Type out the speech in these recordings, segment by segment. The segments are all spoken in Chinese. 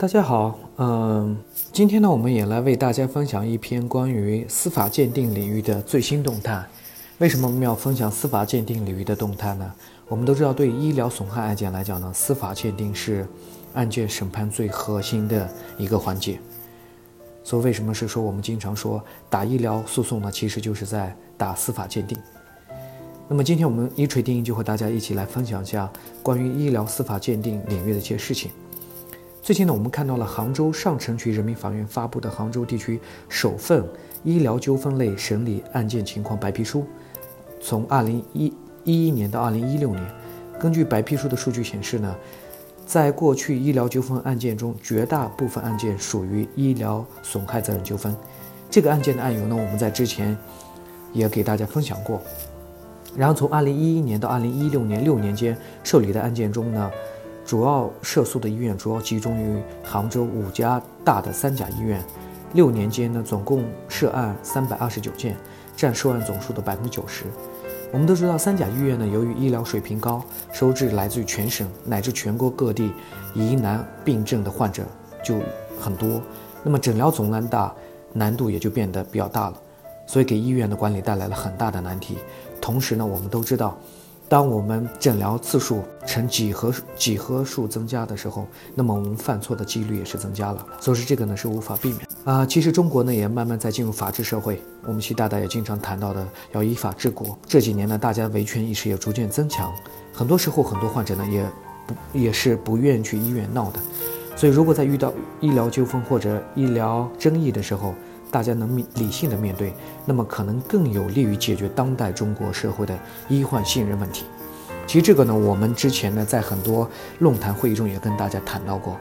大家好，嗯，今天呢，我们也来为大家分享一篇关于司法鉴定领域的最新动态。为什么我们要分享司法鉴定领域的动态呢？我们都知道，对医疗损害案件来讲呢，司法鉴定是案件审判最核心的一个环节。所以，为什么是说我们经常说打医疗诉讼呢？其实就是在打司法鉴定。那么，今天我们一锤定音就和大家一起来分享一下关于医疗司法鉴定领域的一些事情。最近呢，我们看到了杭州上城区人民法院发布的杭州地区首份医疗纠纷类审理案件情况白皮书。从二零一一年到二零一六年，根据白皮书的数据显示呢，在过去医疗纠纷案件中，绝大部分案件属于医疗损害责任纠纷。这个案件的案由呢，我们在之前也给大家分享过。然后从二零一一年到二零一六年六年间受理的案件中呢。主要涉诉的医院主要集中于杭州五家大的三甲医院，六年间呢，总共涉案三百二十九件，占涉案总数的百分之九十。我们都知道，三甲医院呢，由于医疗水平高，收治来自于全省乃至全国各地疑难病症的患者就很多，那么诊疗总量大，难度也就变得比较大了，所以给医院的管理带来了很大的难题。同时呢，我们都知道。当我们诊疗次数呈几何几何数增加的时候，那么我们犯错的几率也是增加了。所以说这个呢是无法避免啊。其实中国呢也慢慢在进入法治社会，我们习大大也经常谈到的要依法治国。这几年呢，大家维权意识也逐渐增强，很多时候很多患者呢也不也是不愿去医院闹的。所以如果在遇到医疗纠纷或者医疗争议的时候，大家能理性的面对，那么可能更有利于解决当代中国社会的医患信任问题。其实这个呢，我们之前呢在很多论坛会议中也跟大家谈到过。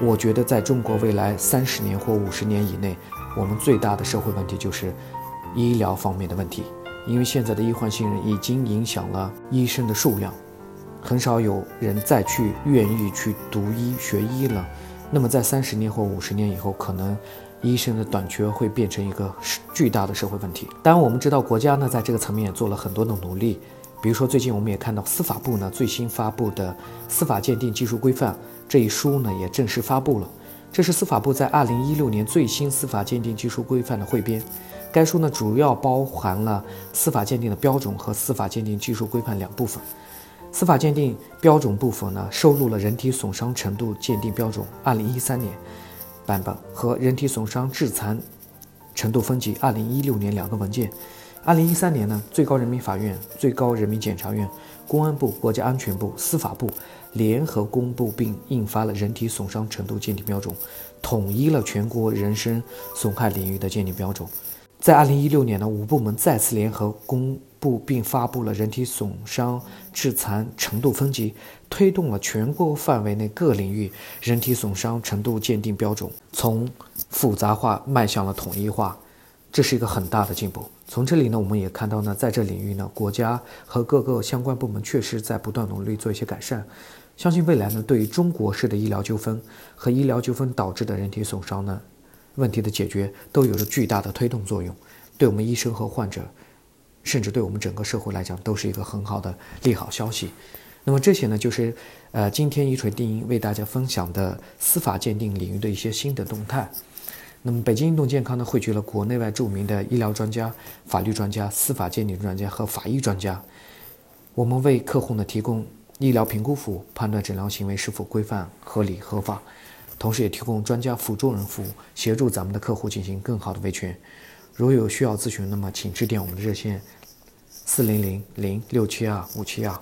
我觉得在中国未来三十年或五十年以内，我们最大的社会问题就是医疗方面的问题，因为现在的医患信任已经影响了医生的数量，很少有人再去愿意去读医学医了。那么在三十年或五十年以后，可能。医生的短缺会变成一个巨大的社会问题。当然，我们知道国家呢在这个层面也做了很多的努力。比如说，最近我们也看到司法部呢最新发布的《司法鉴定技术规范》这一书呢也正式发布了。这是司法部在二零一六年最新司法鉴定技术规范的汇编。该书呢主要包含了司法鉴定的标准和司法鉴定技术规范两部分。司法鉴定标准部分呢收录了人体损伤程度鉴定标准（二零一三年）。版本和人体损伤致残程度分级，二零一六年两个文件。二零一三年呢，最高人民法院、最高人民检察院、公安部、国家安全部、司法部联合公布并印发了人体损伤程度鉴定标准，统一了全国人身损害领域的鉴定标准。在二零一六年呢，五部门再次联合公布并发布了人体损伤致残程度分级，推动了全国范围内各领域人体损伤程度鉴定标准从复杂化迈向了统一化，这是一个很大的进步。从这里呢，我们也看到呢，在这领域呢，国家和各个相关部门确实在不断努力做一些改善。相信未来呢，对于中国式的医疗纠纷和医疗纠纷导致的人体损伤呢。问题的解决都有着巨大的推动作用，对我们医生和患者，甚至对我们整个社会来讲，都是一个很好的利好消息。那么这些呢，就是呃今天一锤定音为大家分享的司法鉴定领域的一些新的动态。那么北京运动健康呢，汇聚了国内外著名的医疗专家、法律专家、司法鉴定专家和法医专家，我们为客户呢提供医疗评估服务，判断诊疗行为是否规范、合理、合法。同时也提供专家辅助人服务，协助咱们的客户进行更好的维权。如有需要咨询，那么请致电我们的热线：四零零零六七二五七二。